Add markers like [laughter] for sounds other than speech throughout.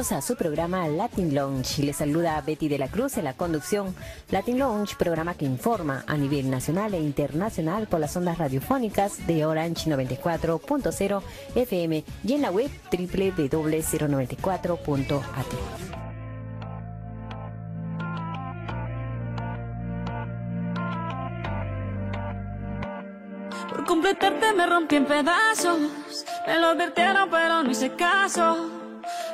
A su programa Latin Lounge. Les saluda Betty de la Cruz en la conducción. Latin Lounge, programa que informa a nivel nacional e internacional por las ondas radiofónicas de Orange 94.0 FM y en la web www.094.at. Por completarte me rompí en pedazos. Me lo advirtieron, pero no hice caso.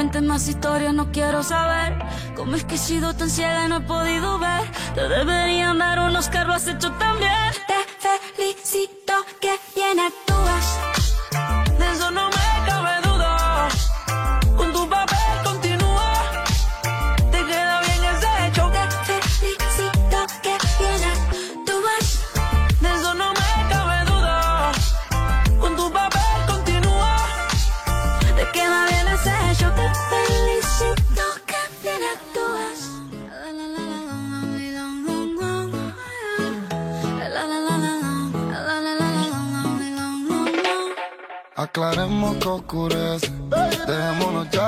cuentes más historias, no quiero saber. ¿Cómo es que he sido tan ciega y no he podido ver? Te deberían dar unos que lo has hecho también. Te felicito que bien actúas. Oscurece. Dejémonos ya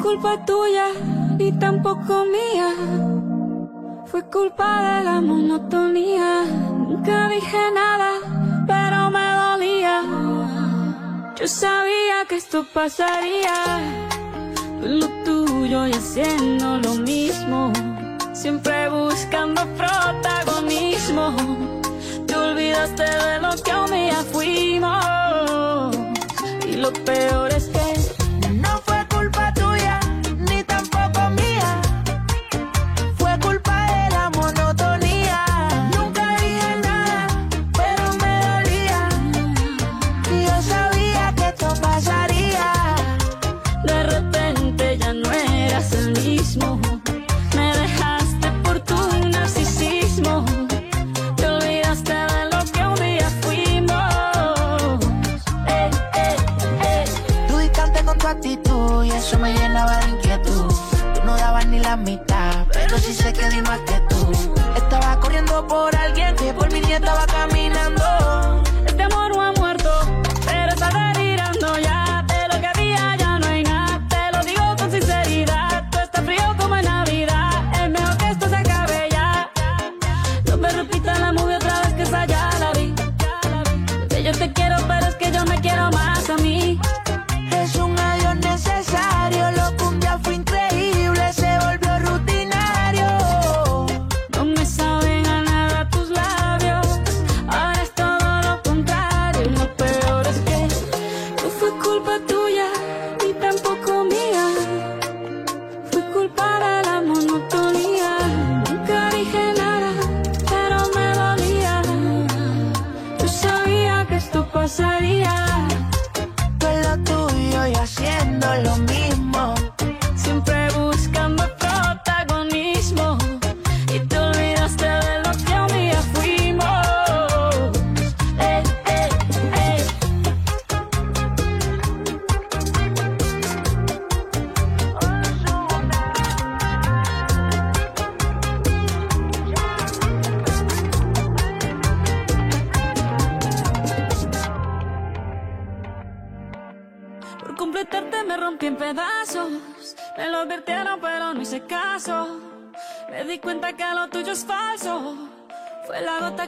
culpa tuya ni tampoco mía. Fue culpa de la monotonía. Nunca dije nada, pero me dolía. Yo sabía que esto pasaría. Tú lo tuyo y haciendo lo mismo. Siempre buscando protagonismo. Te olvidaste de lo que un día fuimos. Y lo peor es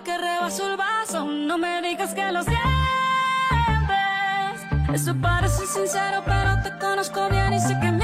que rebaso el vaso. No me digas que lo sientes. Eso parece sincero, pero te conozco bien y sé que me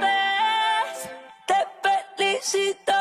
vez te felicito.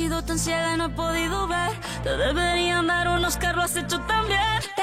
Sido tan ciega y no he podido ver? Te deberían dar unos que lo has hecho. Te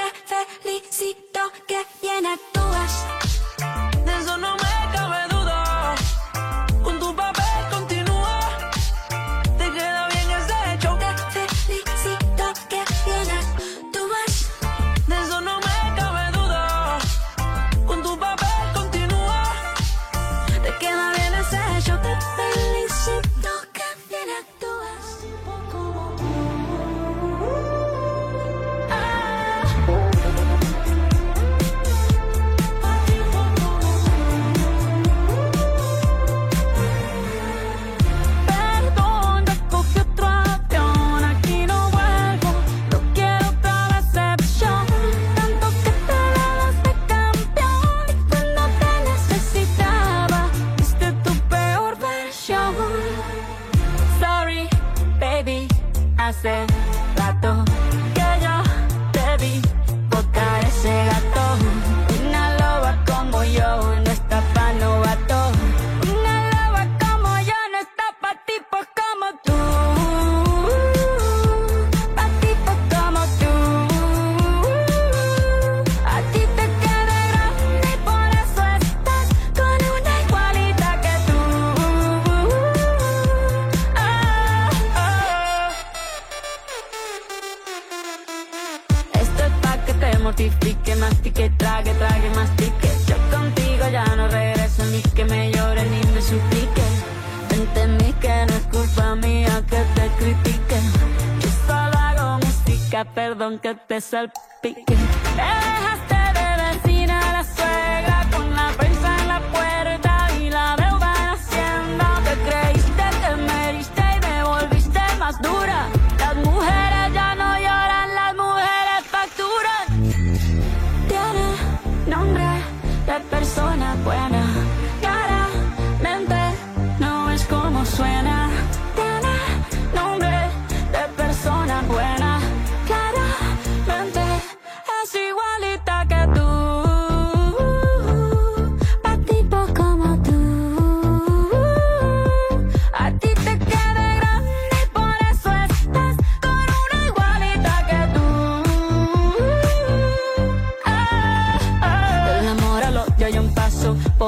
yourself.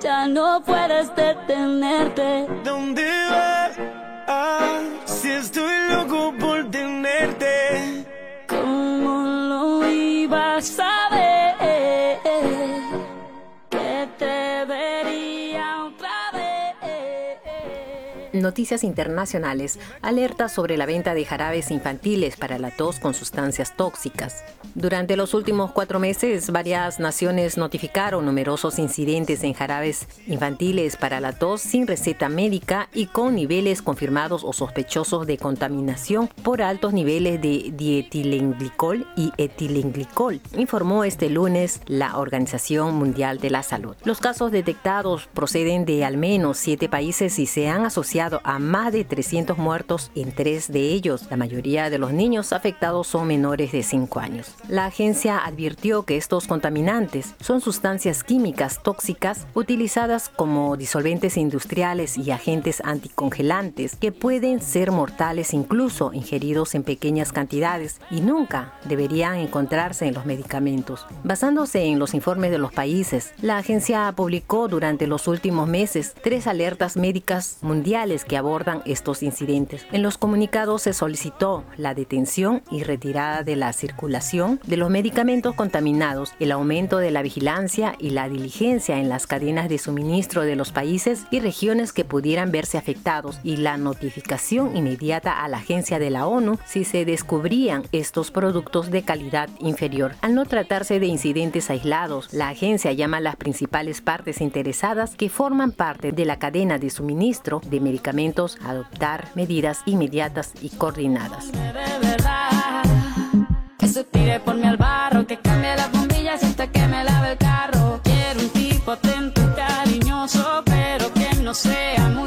Ya no puedes detenerte. ¿Dónde vas? Ah, si estoy loco por tenerte. ¿Cómo lo ibas a ver? Noticias internacionales. Alerta sobre la venta de jarabes infantiles para la tos con sustancias tóxicas. Durante los últimos cuatro meses, varias naciones notificaron numerosos incidentes en jarabes infantiles para la tos sin receta médica y con niveles confirmados o sospechosos de contaminación por altos niveles de dietilenglicol y etilenglicol, informó este lunes la Organización Mundial de la Salud. Los casos detectados proceden de al menos siete países y se han asociado sentenciado a más de 300 muertos en tres de ellos. La mayoría de los niños afectados son menores de 5 años. La agencia advirtió que estos contaminantes son sustancias químicas tóxicas utilizadas como disolventes industriales y agentes anticongelantes que pueden ser mortales incluso ingeridos en pequeñas cantidades y nunca deberían encontrarse en los medicamentos. Basándose en los informes de los países, la agencia publicó durante los últimos meses tres alertas médicas mundiales que abordan estos incidentes. En los comunicados se solicitó la detención y retirada de la circulación de los medicamentos contaminados, el aumento de la vigilancia y la diligencia en las cadenas de suministro de los países y regiones que pudieran verse afectados y la notificación inmediata a la agencia de la ONU si se descubrían estos productos de calidad inferior. Al no tratarse de incidentes aislados, la agencia llama a las principales partes interesadas que forman parte de la cadena de suministro de medicamentos a adoptar medidas inmediatas y coordinadas. Quiero un tipo atento cariñoso, pero que no sea muy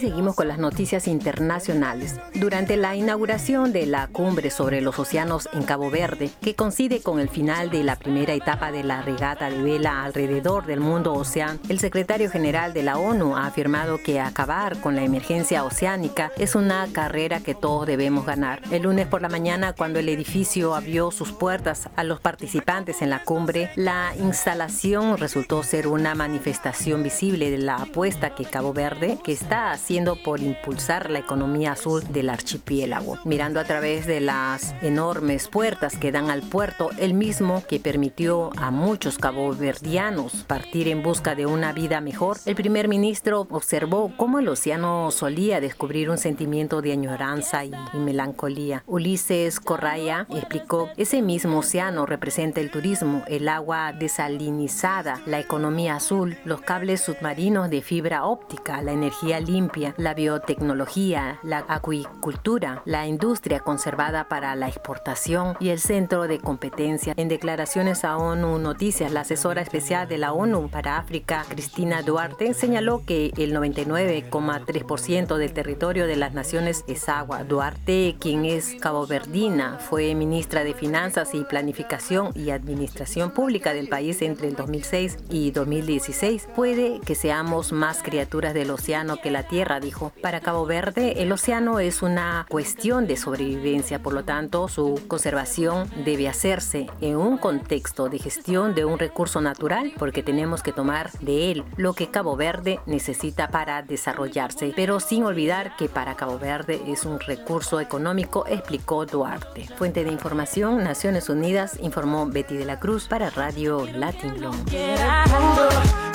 Seguimos con las noticias internacionales. Durante la inauguración de la cumbre sobre los océanos en Cabo Verde, que coincide con el final de la primera etapa de la regata de vela alrededor del mundo ocean, el secretario general de la ONU ha afirmado que acabar con la emergencia oceánica es una carrera que todos debemos ganar. El lunes por la mañana, cuando el edificio abrió sus puertas a los participantes en la cumbre, la instalación resultó ser una manifestación visible de la apuesta que Cabo Verde, que está haciendo por impulsar la economía azul del archipiélago. Mirando a través de las enormes puertas que dan al puerto, el mismo que permitió a muchos caboverdianos partir en busca de una vida mejor, el primer ministro observó cómo el océano solía descubrir un sentimiento de añoranza y, y melancolía. Ulises Corraya explicó, ese mismo océano representa el turismo, el agua desalinizada, la economía azul, los cables submarinos de fibra óptica, la energía limpia, la biotecnología, la acuicultura, la industria conservada para la exportación y el centro de competencia. En declaraciones a ONU Noticias, la asesora especial de la ONU para África, Cristina Duarte, señaló que el 99,3% del territorio de las naciones es agua. Duarte, quien es caboverdina, fue ministra de Finanzas y Planificación y Administración Pública del país entre el 2006 y 2016. Puede que seamos más criaturas del océano que la tierra, dijo. Para Cabo Verde, el océano es una cuestión de sobrevivencia, por lo tanto, su conservación debe hacerse en un contexto de gestión de un recurso natural, porque tenemos que tomar de él lo que Cabo Verde necesita para desarrollarse, pero sin olvidar que para Cabo Verde es un recurso económico, explicó Duarte. Fuente de información, Naciones Unidas, informó Betty de la Cruz para Radio Latin Long.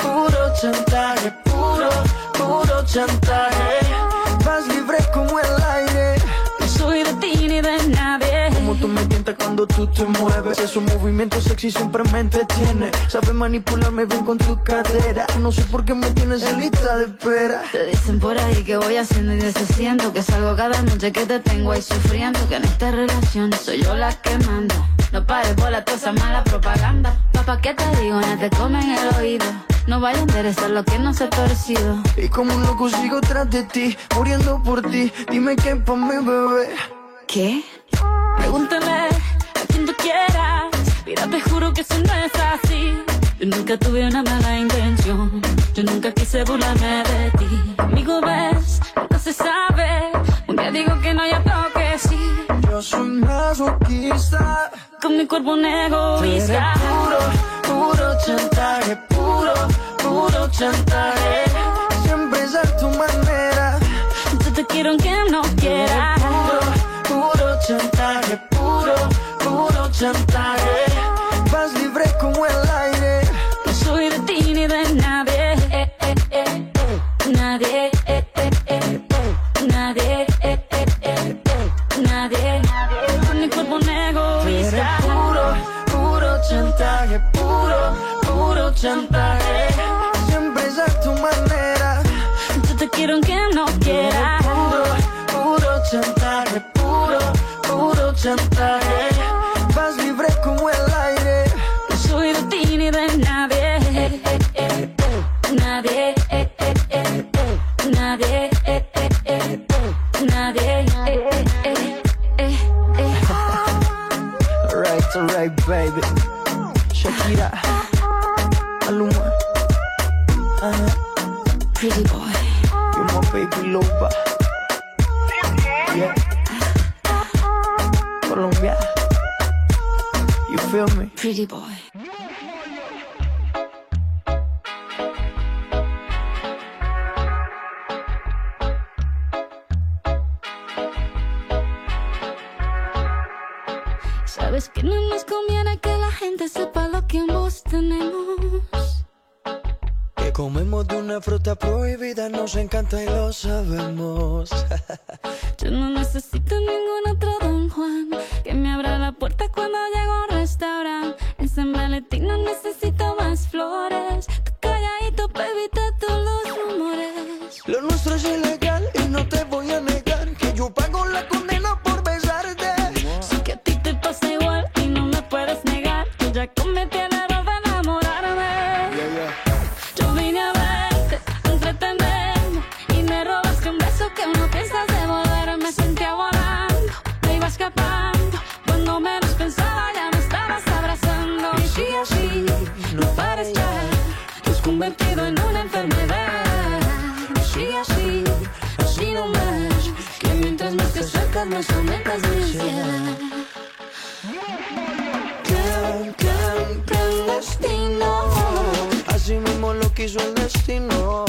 Puro chantaje, puro, puro chantaje. Vas libre como el aire. No soy de ti ni de nadie. Como tú me tientas cuando tú te mueves. Esos movimientos sexy siempre me entretiene. Sabes manipularme bien con tu cadera. No sé por qué me tienes en lista de espera. Te dicen por ahí que voy haciendo y deshaciendo Que salgo cada noche que te tengo ahí sufriendo Que en esta relación soy yo la que manda No pares bola toda esa mala propaganda Papá, ¿qué te digo? No te comen el oído No vaya a interesar lo que no se ha torcido Y como un loco sigo tras de ti, muriendo por ti. Dime qué pa' mi bebé. ¿Qué? Pregúntale a quien tú quieras Mira, te juro que eso no es así Yo nunca tuve una mala intención Yo nunca quise burlarme de ti Amigo, ves, nunca se sabe Un día digo que no, ya tengo sí Yo soy masoquista. Con mi cuerpo un egoísta puro, puro chantaje, puro, puro chantaje. Siempre es a tu manera. Yo te quiero aunque no Tú eres quiera Puro, puro chantaje, puro, puro chantaje. Vas libre como el aire. Así mismo lo quiso el destino.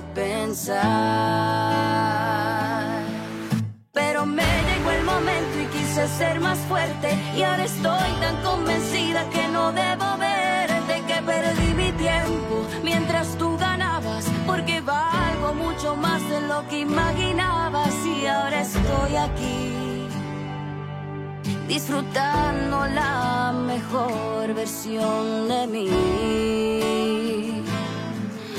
pensar. Pero me llegó el momento y quise ser más fuerte. Y ahora estoy tan convencida que no debo verte, que perdí mi tiempo mientras tú ganabas. Porque valgo mucho más de lo que imaginabas. Y ahora estoy aquí. Disfrutando la mejor versión de mí.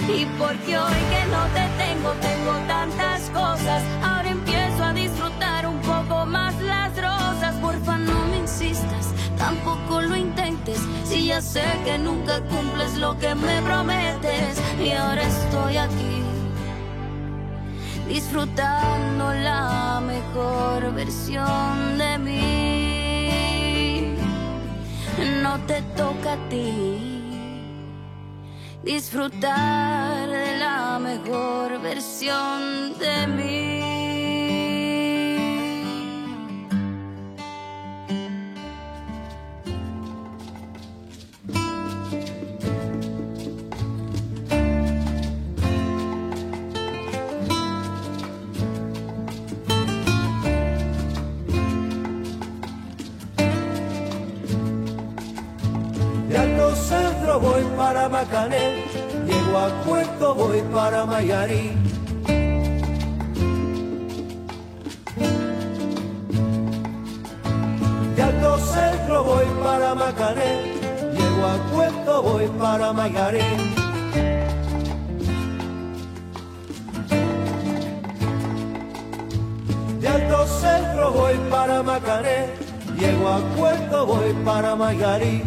Y porque hoy que no te tengo, tengo tantas cosas, ahora empiezo a disfrutar un poco más las rosas. Porfa, no me insistas, tampoco lo intentes, si ya sé que nunca cumples lo que me prometes. Y ahora estoy aquí disfrutando la mejor versión de mí no te toca a ti disfrutar de la mejor versión de mí. Voy para Macané, llego a Puerto voy para Mayarí. De Alto Centro voy para Macané, llego a Puerto voy para Mayarí. De Alto Centro voy para Macané, llego a Puerto voy para Mayarí.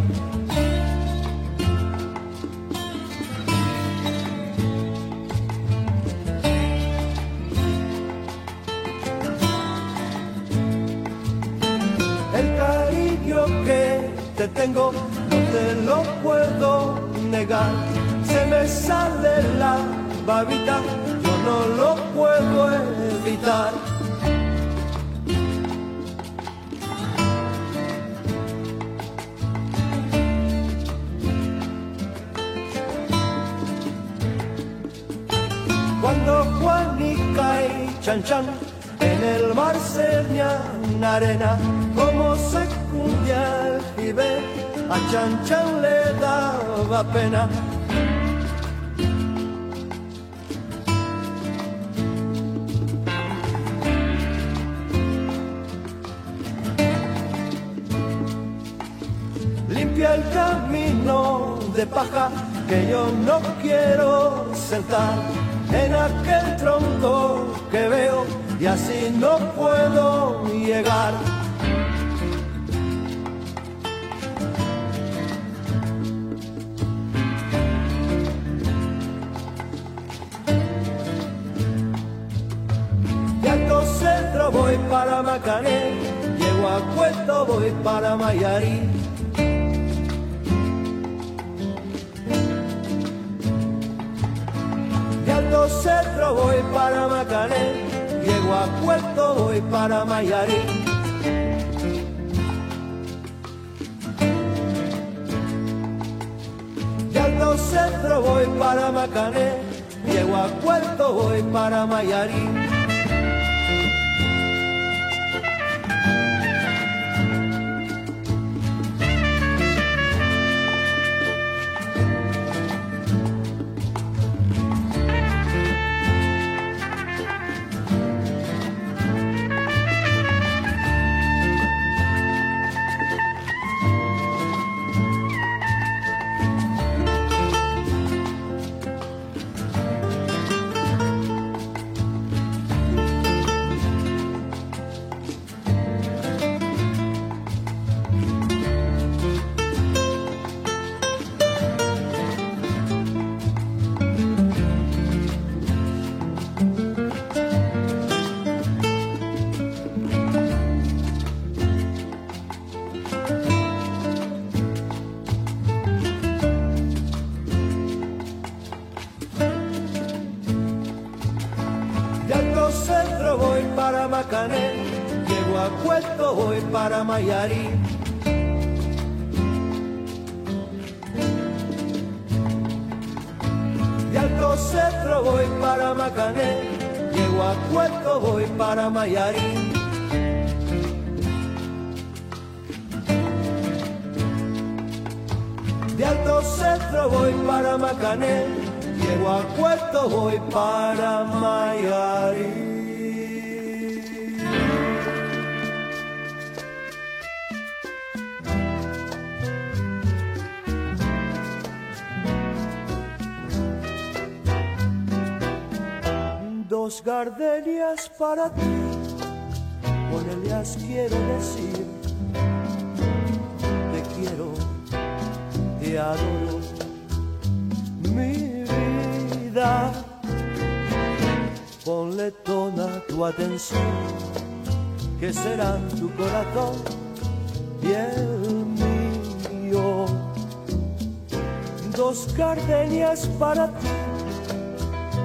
Chan Chan. En el mar se arena, como se cundia el a Chan Chan le daba pena. Limpia el camino de paja que yo no quiero sentar en aquel tronco que veo y así no puedo llegar. De Alto Centro voy para Macané, llego a Puerto voy para Mayarí. Voy para Macané, llego a Puerto, voy para Mayarí. De Alto Centro voy para Macané, llego a Puerto, voy para Mayarí. Dos gardenias para ti, con ellas quiero decir, te quiero, te adoro, mi vida. Ponle toda tu atención, que serán tu corazón y el mío. Dos gardenias para ti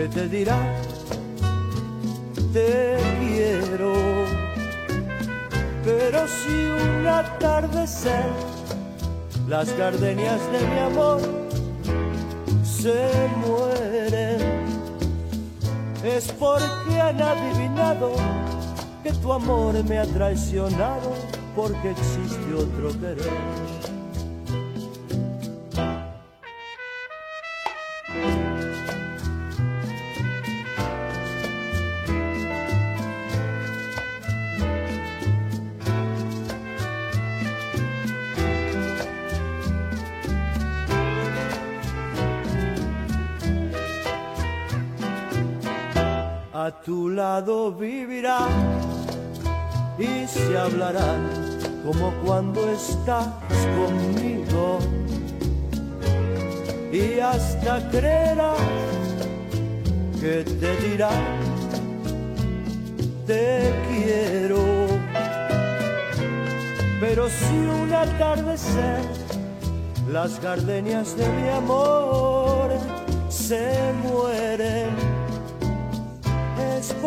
que te dirá te quiero. Pero si un atardecer las gardenias de mi amor se mueren, es porque han adivinado que tu amor me ha traicionado porque existe otro querer. Tu lado vivirá y se hablarán como cuando estás conmigo. Y hasta creerás que te dirá te quiero pero si un atardecer las gardenias de mi amor se mueren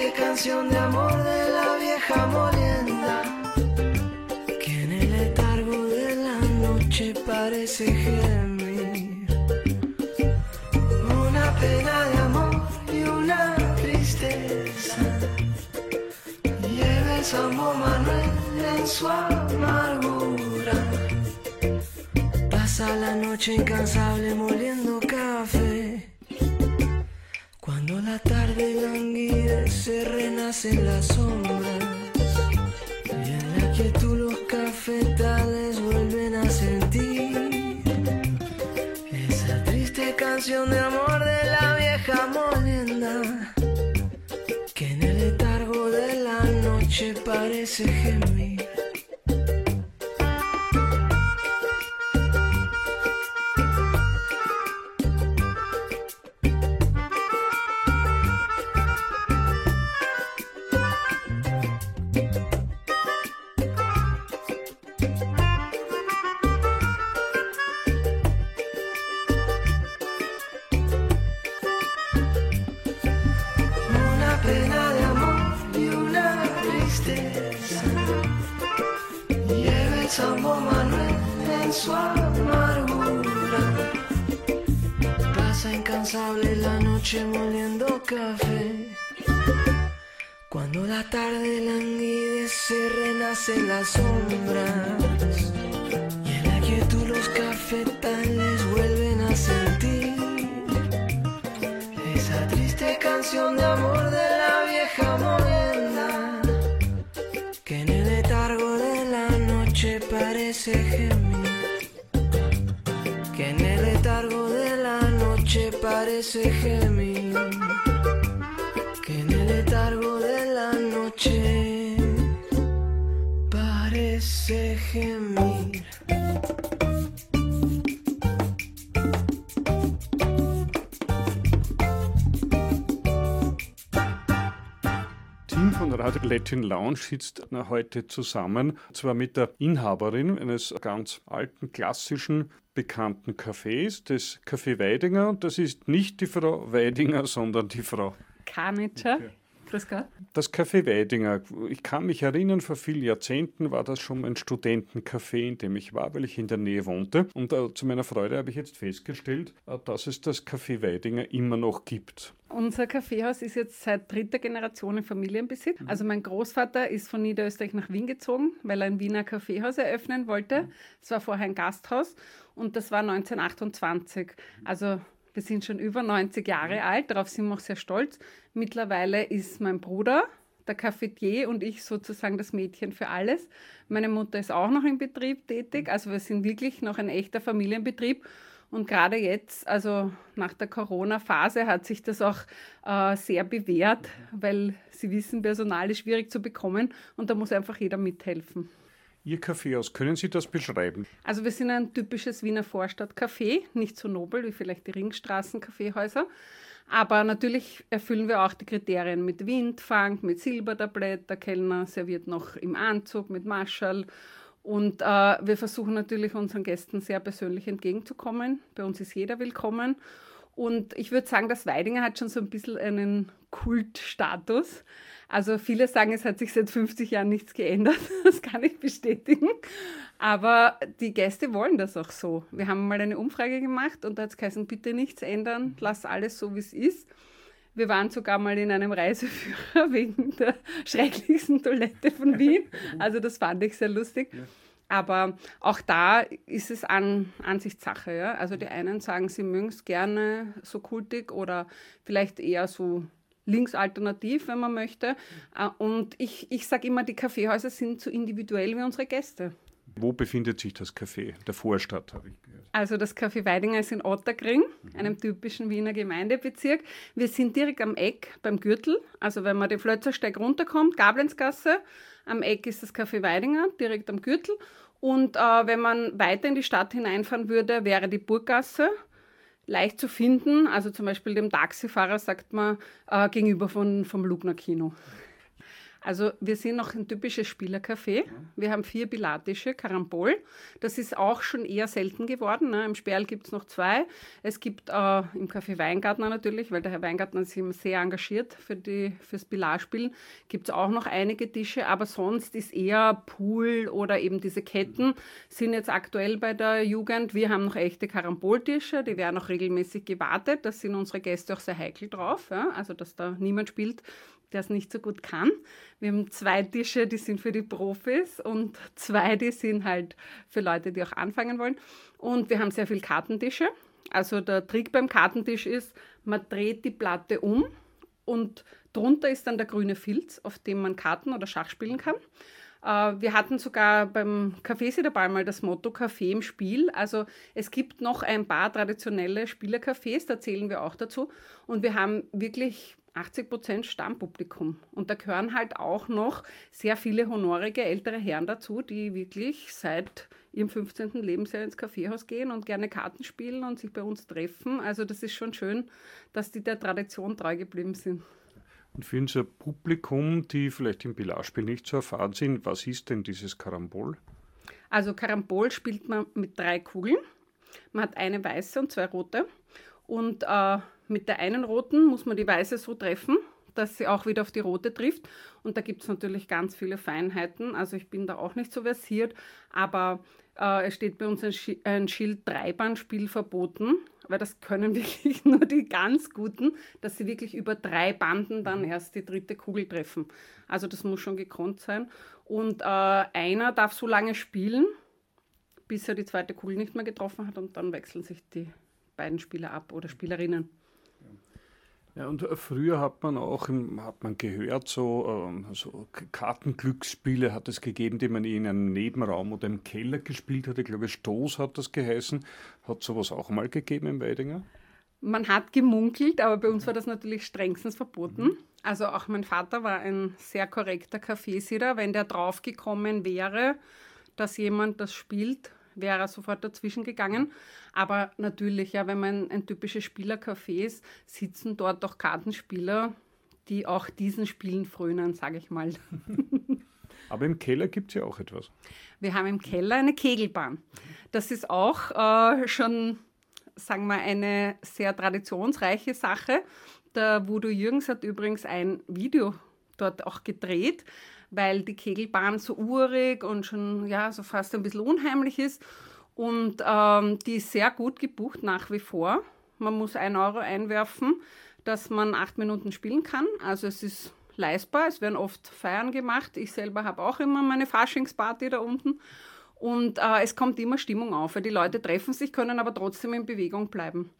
canción de amor de la vieja molienda que en el letargo de la noche parece gemir. Una pena de amor y una tristeza lleva el Sambo Manuel en su amargura. Pasa la noche incansable moliendo café. La tarde languidece, renacen las sombras. Y en la quietud los cafetales vuelven a sentir esa triste canción de amor de la vieja molienda. Que en el letargo de la noche parece gemir. Los cafetales vuelven a sentir esa triste canción de amor de la vieja molienda. Que en el letargo de la noche parece gemir. Que en el letargo de la noche parece gemir. Latin Lounge sitzt heute zusammen, zwar mit der Inhaberin eines ganz alten, klassischen, bekannten Cafés, des Café Weidinger. Das ist nicht die Frau Weidinger, sondern die Frau Karnitscher. Grüß Gott. Das Café Weidinger, ich kann mich erinnern, vor vielen Jahrzehnten war das schon ein Studentencafé, in dem ich war, weil ich in der Nähe wohnte. Und äh, zu meiner Freude habe ich jetzt festgestellt, äh, dass es das Café Weidinger immer noch gibt. Unser Kaffeehaus ist jetzt seit dritter Generation in Familienbesitz. Also mein Großvater ist von Niederösterreich nach Wien gezogen, weil er ein Wiener Kaffeehaus eröffnen wollte. Es war vorher ein Gasthaus und das war 1928. Also wir sind schon über 90 Jahre alt, darauf sind wir auch sehr stolz. Mittlerweile ist mein Bruder der Cafetier und ich sozusagen das Mädchen für alles. Meine Mutter ist auch noch im Betrieb tätig, also wir sind wirklich noch ein echter Familienbetrieb. Und gerade jetzt, also nach der Corona-Phase, hat sich das auch äh, sehr bewährt, weil Sie wissen, Personal ist schwierig zu bekommen und da muss einfach jeder mithelfen. Ihr Kaffeehaus, können Sie das beschreiben? Also wir sind ein typisches Wiener Vorstadtcafé, nicht so nobel wie vielleicht die Ringstraßen-Kaffeehäuser. Aber natürlich erfüllen wir auch die Kriterien mit Windfang, mit Silbertablett. Der Kellner serviert noch im Anzug mit Marschall. Und äh, wir versuchen natürlich unseren Gästen sehr persönlich entgegenzukommen. Bei uns ist jeder willkommen. Und ich würde sagen, das Weidinger hat schon so ein bisschen einen Kultstatus. Also viele sagen, es hat sich seit 50 Jahren nichts geändert. [laughs] Das kann ich bestätigen. Aber die Gäste wollen das auch so. Wir haben mal eine Umfrage gemacht und da hat es geheißen, bitte nichts ändern, lass alles so, wie es ist. Wir waren sogar mal in einem Reiseführer [laughs] wegen der schrecklichsten Toilette von Wien. Also das fand ich sehr lustig. Aber auch da ist es an Ansichtssache. Ja? Also die einen sagen, sie mögen es gerne so kultig oder vielleicht eher so linksalternativ, wenn man möchte. Äh, Und ich, ich sage immer, die Kaffeehäuser sind so individuell wie unsere Gäste. Wo befindet sich das Café? Der Vorstadt, habe ich gehört. Also das Café Weidinger ist in Otterkring, einem typischen Wiener Gemeindebezirk. Wir sind direkt am Eck beim Gürtel. Also wenn man den Flötzersteig runterkommt, Gablenzgasse, am Eck ist das Café Weidinger, direkt am Gürtel. Und äh, wenn man weiter in die Stadt hineinfahren würde, wäre die Burggasse leicht zu finden. Also zum Beispiel dem Taxifahrer sagt man äh, gegenüber von, vom Lugner Kino. Also wir sind noch ein typisches Spielercafé. Wir haben vier Pilatische, Karambol. Das ist auch schon eher selten geworden. Ne? Im Sperl gibt es noch zwei. Es gibt äh, im Café Weingartner natürlich, weil der Herr Weingartner ist immer sehr engagiert für die, fürs Pilarspielen, gibt es auch noch einige Tische. Aber sonst ist eher Pool oder eben diese Ketten sind jetzt aktuell bei der Jugend. Wir haben noch echte Karamboltische, die werden auch regelmäßig gewartet. Da sind unsere Gäste auch sehr heikel drauf. Ja? Also dass da niemand spielt, der es nicht so gut kann. Wir haben zwei Tische, die sind für die Profis und zwei, die sind halt für Leute, die auch anfangen wollen. Und wir haben sehr viele Kartentische. Also der Trick beim Kartentisch ist, man dreht die Platte um und drunter ist dann der grüne Filz, auf dem man Karten oder Schach spielen kann. Äh, Wir hatten sogar beim Café Siederball mal das Motto Café im Spiel. Also es gibt noch ein paar traditionelle Spielercafés, da zählen wir auch dazu. Und wir haben wirklich 80 Prozent Stammpublikum. Und da gehören halt auch noch sehr viele honorige ältere Herren dazu, die wirklich seit ihrem 15. Lebensjahr ins Kaffeehaus gehen und gerne Karten spielen und sich bei uns treffen. Also das ist schon schön, dass die der Tradition treu geblieben sind. Und für unser Publikum, die vielleicht im Pilarspiel nicht so erfahren sind, was ist denn dieses Karambol? Also Karambol spielt man mit drei Kugeln. Man hat eine weiße und zwei rote. Und äh, mit der einen roten muss man die weiße so treffen, dass sie auch wieder auf die rote trifft. Und da gibt es natürlich ganz viele Feinheiten. Also ich bin da auch nicht so versiert, aber äh, es steht bei uns ein, Sch ein Schild Dreibandspiel verboten, weil das können [laughs] wirklich nur die ganz Guten, dass sie wirklich über drei Banden dann erst die dritte Kugel treffen. Also das muss schon gekonnt sein. Und äh, einer darf so lange spielen, bis er die zweite Kugel nicht mehr getroffen hat und dann wechseln sich die beiden Spieler ab oder Spielerinnen. Ja, und äh, früher hat man auch hat man gehört, so, ähm, so Kartenglücksspiele hat es gegeben, die man in einem Nebenraum oder im Keller gespielt hat. Ich glaube, Stoß hat das geheißen. Hat sowas auch mal gegeben im Weidinger? Man hat gemunkelt, aber bei uns war das natürlich strengstens verboten. Mhm. Also auch mein Vater war ein sehr korrekter Kaffeesieder. Wenn der draufgekommen wäre, dass jemand das spielt, wäre er sofort dazwischen gegangen. Aber natürlich, ja, wenn man ein typisches Spielercafé ist, sitzen dort auch Kartenspieler, die auch diesen Spielen frönen, sage ich mal. [laughs] Aber im Keller gibt es ja auch etwas. Wir haben im Keller eine Kegelbahn. Das ist auch äh, schon, sagen wir, eine sehr traditionsreiche Sache. Der Voodoo Jürgens hat übrigens ein Video dort auch gedreht weil die Kegelbahn so urig und schon ja, so fast ein bisschen unheimlich ist. Und ähm, die ist sehr gut gebucht nach wie vor. Man muss ein Euro einwerfen, dass man acht Minuten spielen kann. Also es ist leistbar. Es werden oft Feiern gemacht. Ich selber habe auch immer meine Faschingsparty da unten. Und äh, es kommt immer Stimmung auf, weil die Leute treffen sich, können aber trotzdem in Bewegung bleiben.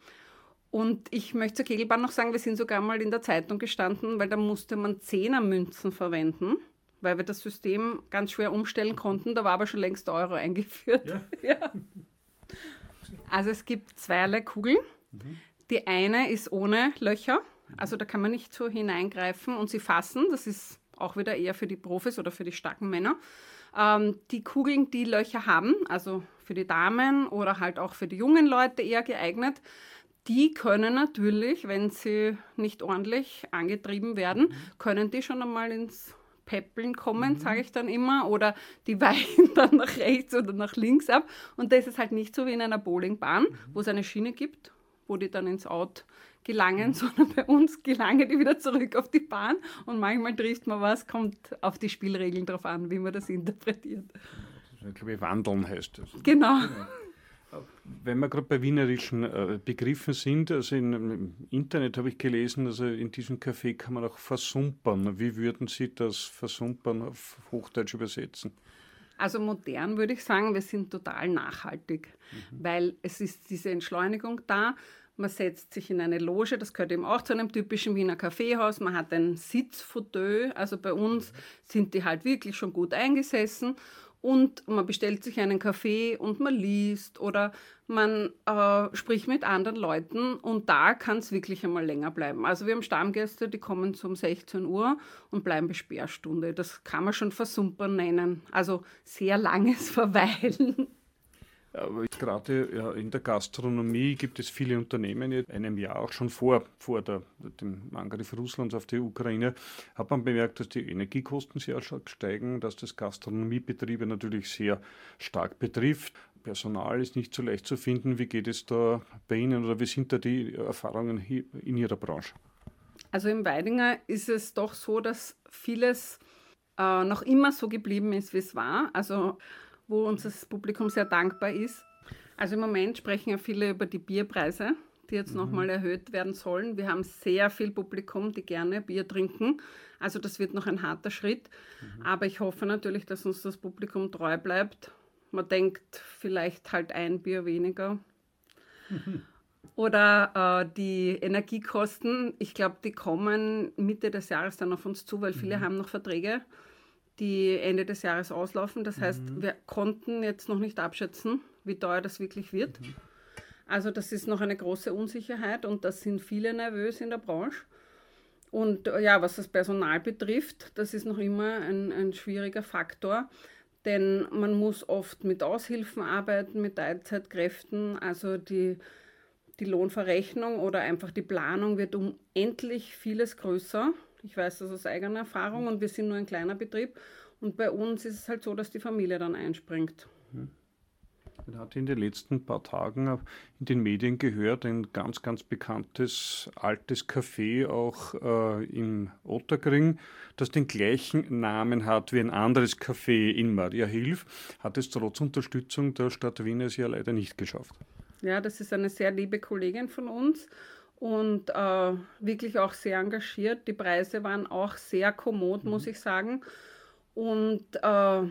Und ich möchte zur Kegelbahn noch sagen, wir sind sogar mal in der Zeitung gestanden, weil da musste man Zehnermünzen verwenden weil wir das System ganz schwer umstellen konnten. Da war aber schon längst der Euro eingeführt. Ja. [laughs] ja. Also es gibt zweierlei Kugeln. Mhm. Die eine ist ohne Löcher, also da kann man nicht so hineingreifen und sie fassen. Das ist auch wieder eher für die Profis oder für die starken Männer. Ähm, die Kugeln, die Löcher haben, also für die Damen oder halt auch für die jungen Leute eher geeignet, die können natürlich, wenn sie nicht ordentlich angetrieben werden, mhm. können die schon einmal ins Peppeln kommen, mhm. sage ich dann immer, oder die [laughs] weichen dann nach rechts oder nach links ab. Und da ist es halt nicht so wie in einer Bowlingbahn, mhm. wo es eine Schiene gibt, wo die dann ins Out gelangen, mhm. sondern bei uns gelangen die wieder zurück auf die Bahn und manchmal trifft man was, kommt auf die Spielregeln drauf an, wie man das interpretiert. Ich glaube, wandeln heißt das. Genau. Wenn wir gerade bei wienerischen äh, Begriffen sind, also in, im Internet habe ich gelesen, also in diesem Café kann man auch versumpern. Wie würden Sie das versumpern auf Hochdeutsch übersetzen? Also modern würde ich sagen, wir sind total nachhaltig, mhm. weil es ist diese Entschleunigung da. Man setzt sich in eine Loge, das gehört eben auch zu einem typischen Wiener Kaffeehaus. Man hat ein Sitzfauteuil, also bei uns mhm. sind die halt wirklich schon gut eingesessen und man bestellt sich einen Kaffee und man liest oder man äh, spricht mit anderen Leuten und da kann es wirklich einmal länger bleiben. Also wir haben Stammgäste, die kommen um 16 Uhr und bleiben bis Sperrstunde. Das kann man schon versumpern nennen. Also sehr langes [laughs] Verweilen. Aber gerade in der Gastronomie gibt es viele Unternehmen, einem Jahr auch schon vor, vor der, dem Angriff Russlands auf die Ukraine, hat man bemerkt, dass die Energiekosten sehr stark steigen, dass das Gastronomiebetriebe natürlich sehr stark betrifft. Personal ist nicht so leicht zu finden. Wie geht es da bei Ihnen oder wie sind da die Erfahrungen in Ihrer Branche? Also im Weidinger ist es doch so, dass vieles äh, noch immer so geblieben ist, wie es war. Also wo uns das Publikum sehr dankbar ist. Also im Moment sprechen ja viele über die Bierpreise, die jetzt mhm. nochmal erhöht werden sollen. Wir haben sehr viel Publikum, die gerne Bier trinken. Also das wird noch ein harter Schritt. Mhm. Aber ich hoffe natürlich, dass uns das Publikum treu bleibt. Man denkt vielleicht halt ein Bier weniger. Mhm. [laughs] Oder äh, die Energiekosten, ich glaube, die kommen Mitte des Jahres dann auf uns zu, weil viele mhm. haben noch Verträge die Ende des Jahres auslaufen. Das heißt, mhm. wir konnten jetzt noch nicht abschätzen, wie teuer das wirklich wird. Mhm. Also das ist noch eine große Unsicherheit und das sind viele nervös in der Branche. Und äh, ja, was das Personal betrifft, das ist noch immer ein, ein schwieriger Faktor, denn man muss oft mit Aushilfen arbeiten, mit Teilzeitkräften. Also die, die Lohnverrechnung oder einfach die Planung wird um endlich vieles größer. Ich weiß das aus eigener Erfahrung und wir sind nur ein kleiner Betrieb. Und bei uns ist es halt so, dass die Familie dann einspringt. Hm. Man hat in den letzten paar Tagen in den Medien gehört, ein ganz, ganz bekanntes altes Café auch äh, im Otterkring, das den gleichen Namen hat wie ein anderes Café in Mariahilf, hat es trotz Unterstützung der Stadt Wien es ja leider nicht geschafft. Ja, das ist eine sehr liebe Kollegin von uns und äh, wirklich auch sehr engagiert. Die Preise waren auch sehr kommod, mhm. muss ich sagen. Und äh,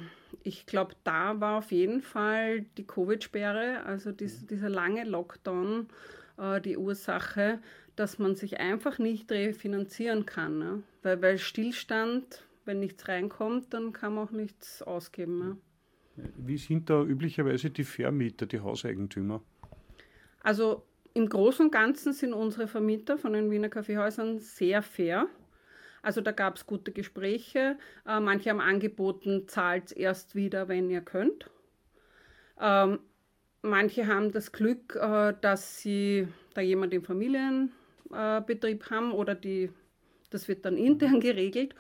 ich glaube, da war auf jeden Fall die Covid-Sperre, also dies, dieser lange Lockdown, äh, die Ursache, dass man sich einfach nicht refinanzieren kann. Ne? Weil, weil Stillstand, wenn nichts reinkommt, dann kann man auch nichts ausgeben. Ne? Wie sind da üblicherweise die Vermieter, die Hauseigentümer? Also im Großen und Ganzen sind unsere Vermieter von den Wiener Kaffeehäusern sehr fair. Also da gab es gute Gespräche. Äh, manche haben angeboten, zahlt erst wieder, wenn ihr könnt. Ähm, manche haben das Glück, äh, dass sie da jemand im Familienbetrieb äh, haben oder die, das wird dann [laughs] intern geregelt.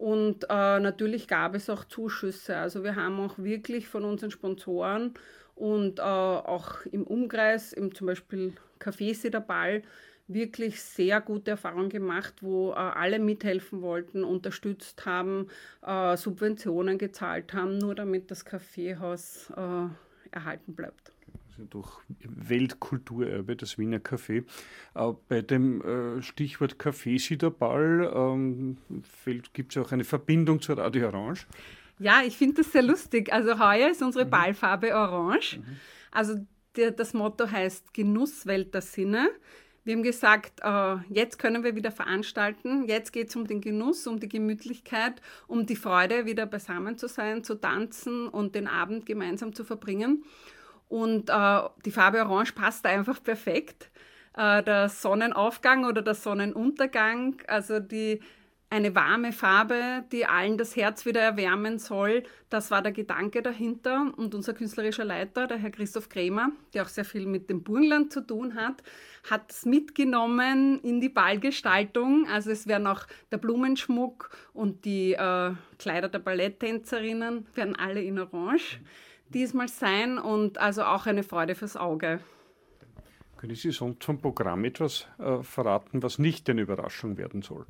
Und äh, natürlich gab es auch Zuschüsse. Also wir haben auch wirklich von unseren Sponsoren und äh, auch im Umkreis, im zum Beispiel Café der Ball, wirklich sehr gute Erfahrungen gemacht, wo äh, alle mithelfen wollten, unterstützt haben, äh, Subventionen gezahlt haben, nur damit das Kaffeehaus äh, erhalten bleibt. Durch Weltkulturerbe, das Wiener Café. Äh, bei dem äh, Stichwort Kaffeesiederball ähm, gibt es auch eine Verbindung zur Radio Orange. Ja, ich finde das sehr lustig. Also heuer ist unsere mhm. Ballfarbe orange. Mhm. Also der, das Motto heißt Genusswelt der Sinne. Wir haben gesagt, äh, jetzt können wir wieder veranstalten. Jetzt geht es um den Genuss, um die Gemütlichkeit, um die Freude, wieder beisammen zu sein, zu tanzen und den Abend gemeinsam zu verbringen. Und äh, die Farbe Orange passt einfach perfekt. Äh, der Sonnenaufgang oder der Sonnenuntergang, also die eine warme Farbe, die allen das Herz wieder erwärmen soll. Das war der Gedanke dahinter. Und unser künstlerischer Leiter, der Herr Christoph Krämer, der auch sehr viel mit dem Burgenland zu tun hat, hat es mitgenommen in die Ballgestaltung. Also es werden auch der Blumenschmuck und die äh, Kleider der Balletttänzerinnen werden alle in Orange diesmal sein und also auch eine Freude fürs Auge. Können Sie sonst vom Programm etwas äh, verraten, was nicht eine Überraschung werden soll?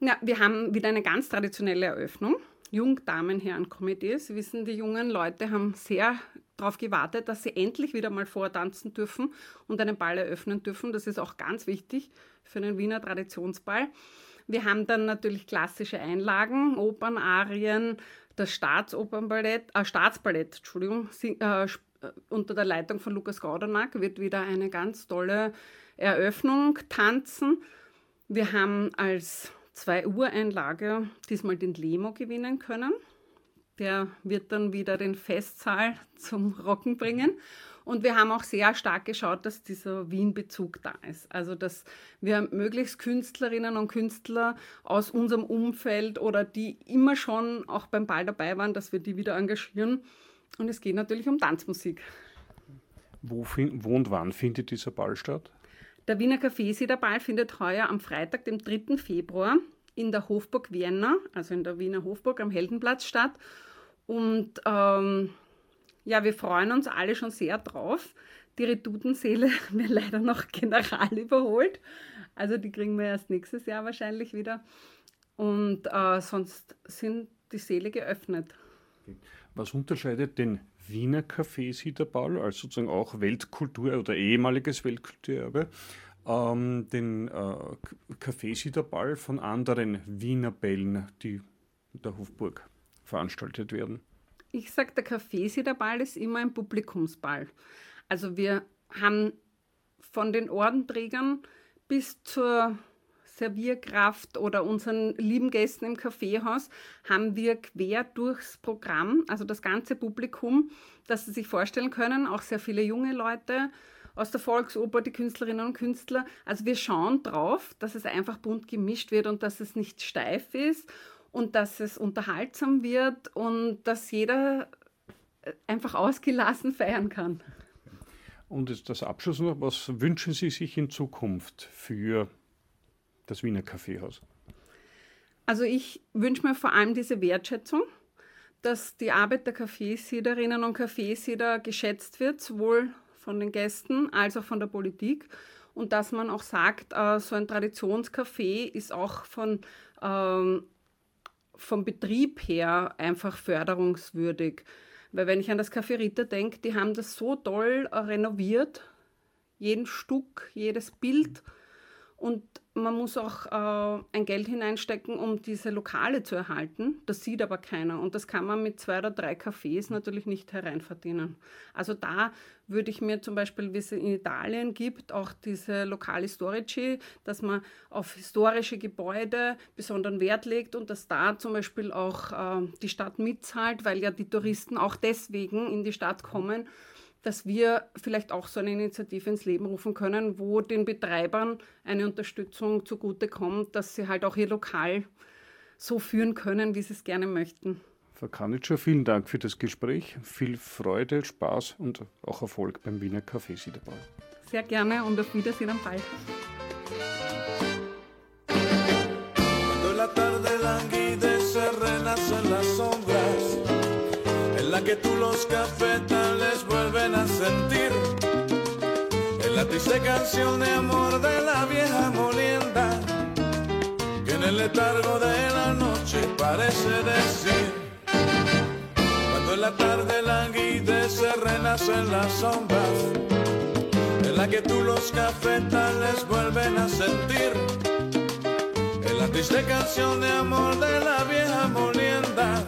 Ja, wir haben wieder eine ganz traditionelle Eröffnung. Jungdamenherren-Komitee. Sie wissen, die jungen Leute haben sehr darauf gewartet, dass sie endlich wieder mal vortanzen dürfen und einen Ball eröffnen dürfen. Das ist auch ganz wichtig für einen Wiener Traditionsball. Wir haben dann natürlich klassische Einlagen, Opernarien, das Staatsopernballett, äh, Staatsballett, Entschuldigung, äh, äh, unter der Leitung von Lukas Gaudernack wird wieder eine ganz tolle Eröffnung tanzen. Wir haben als 2 Uhr Einlage diesmal den Lemo gewinnen können. Der wird dann wieder den Festsaal zum Rocken bringen. Und wir haben auch sehr stark geschaut, dass dieser Wien-Bezug da ist. Also, dass wir möglichst Künstlerinnen und Künstler aus unserem Umfeld oder die immer schon auch beim Ball dabei waren, dass wir die wieder engagieren. Und es geht natürlich um Tanzmusik. Wo, wo und wann findet dieser Ball statt? Der Wiener Kaffeesiederball findet heuer am Freitag, dem 3. Februar, in der Hofburg Vienna, also in der Wiener Hofburg am Heldenplatz statt. Und ähm, ja, wir freuen uns alle schon sehr drauf. Die Redutenseele [laughs] wird leider noch general überholt. Also die kriegen wir erst nächstes Jahr wahrscheinlich wieder. Und äh, sonst sind die Seele geöffnet. Was unterscheidet den Wiener Kaffeesiederball, als sozusagen auch Weltkultur oder ehemaliges Weltkulturerbe, ähm, den äh, Kaffeesiederball von anderen Wiener Bällen, die in der Hofburg veranstaltet werden? Ich sage, der Kaffeesiederball ist immer ein Publikumsball. Also wir haben von den Ordenträgern bis zur Servierkraft oder unseren lieben Gästen im Kaffeehaus haben wir quer durchs Programm, also das ganze Publikum, das Sie sich vorstellen können, auch sehr viele junge Leute aus der Volksoper, die Künstlerinnen und Künstler. Also wir schauen drauf, dass es einfach bunt gemischt wird und dass es nicht steif ist und dass es unterhaltsam wird und dass jeder einfach ausgelassen feiern kann. Und jetzt das Abschluss noch, was wünschen Sie sich in Zukunft für das Wiener Kaffeehaus? Also ich wünsche mir vor allem diese Wertschätzung, dass die Arbeit der Kaffeesiederinnen und Kaffeesieder geschätzt wird, sowohl von den Gästen als auch von der Politik. Und dass man auch sagt, äh, so ein Traditionscafé ist auch von, ähm, vom Betrieb her einfach förderungswürdig. Weil wenn ich an das Café Ritter denke, die haben das so toll renoviert, jeden Stück, jedes Bild. Und man muss auch äh, ein Geld hineinstecken, um diese Lokale zu erhalten. Das sieht aber keiner. Und das kann man mit zwei oder drei Cafés natürlich nicht hereinverdienen. Also da würde ich mir zum Beispiel, wie es in Italien gibt, auch diese Lokale Storici, dass man auf historische Gebäude besonderen Wert legt und dass da zum Beispiel auch äh, die Stadt mitzahlt, weil ja die Touristen auch deswegen in die Stadt kommen dass wir vielleicht auch so eine Initiative ins Leben rufen können, wo den Betreibern eine Unterstützung zugutekommt, dass sie halt auch ihr Lokal so führen können, wie sie es gerne möchten. Frau Kanitscher, vielen Dank für das Gespräch. Viel Freude, Spaß und auch Erfolg beim Wiener Kaffeesiederbau. Sehr gerne und auf Wiedersehen am Ball. la tarde languidece, la que tú los cafetales vuelven a sentir. En la triste canción de amor de la vieja molienda, que en el letargo de la noche parece decir. Cuando en la tarde languidece, renacen las sombras, en la que tú los cafetales vuelven a sentir. En la triste canción de amor de la vieja molienda,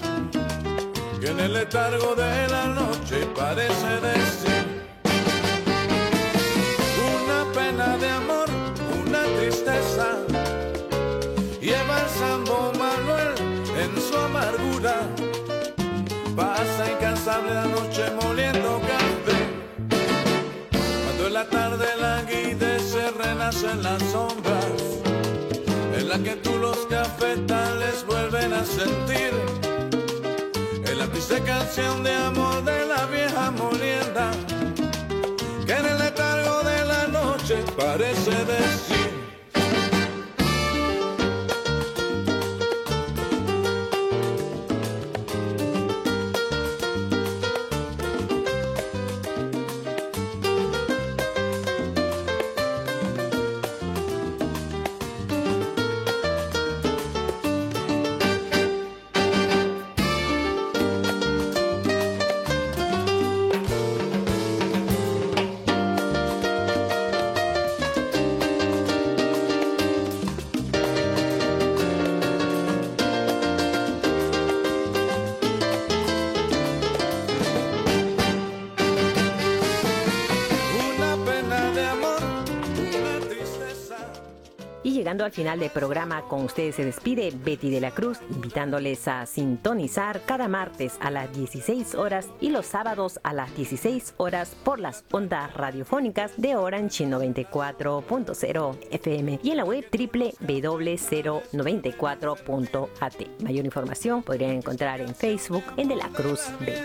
en el letargo de la noche parece decir. Una pena de amor, una tristeza, lleva el Sambo Manuel en su amargura. Pasa incansable la noche moliendo café. Cuando en la tarde languidece, renacen las sombras en la que tú los cafetales vuelven a sentir. La triste canción de amor de la vieja molienda, que en el letargo de la noche parece decir. Al final del programa, con ustedes se despide Betty de la Cruz, invitándoles a sintonizar cada martes a las 16 horas y los sábados a las 16 horas por las ondas radiofónicas de Orange 94.0 FM y en la web www.094.at. Mayor información podrían encontrar en Facebook en De la Cruz Betty.